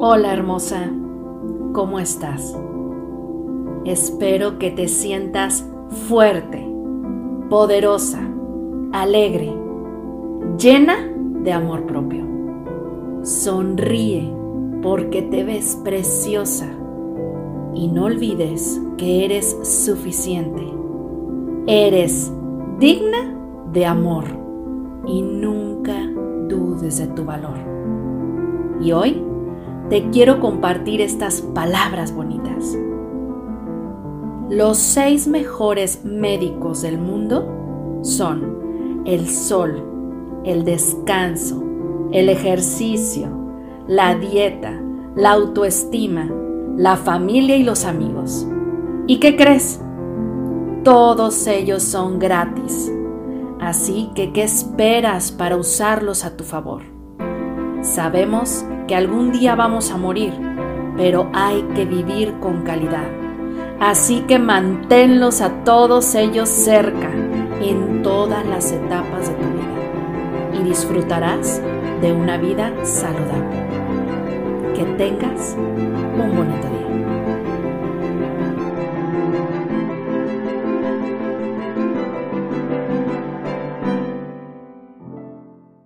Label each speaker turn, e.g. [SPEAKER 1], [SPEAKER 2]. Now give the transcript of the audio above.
[SPEAKER 1] Hola hermosa, ¿cómo estás? Espero que te sientas fuerte, poderosa, alegre, llena de amor propio. Sonríe porque te ves preciosa y no olvides que eres suficiente. Eres digna de amor y nunca dudes de tu valor. Y hoy te quiero compartir estas palabras bonitas. Los seis mejores médicos del mundo son el sol, el descanso, el ejercicio, la dieta, la autoestima, la familia y los amigos. ¿Y qué crees? Todos ellos son gratis. Así que, ¿qué esperas para usarlos a tu favor? Sabemos que algún día vamos a morir, pero hay que vivir con calidad. Así que manténlos a todos ellos cerca en todas las etapas de tu vida y disfrutarás de una vida saludable. Que tengas un bonito día.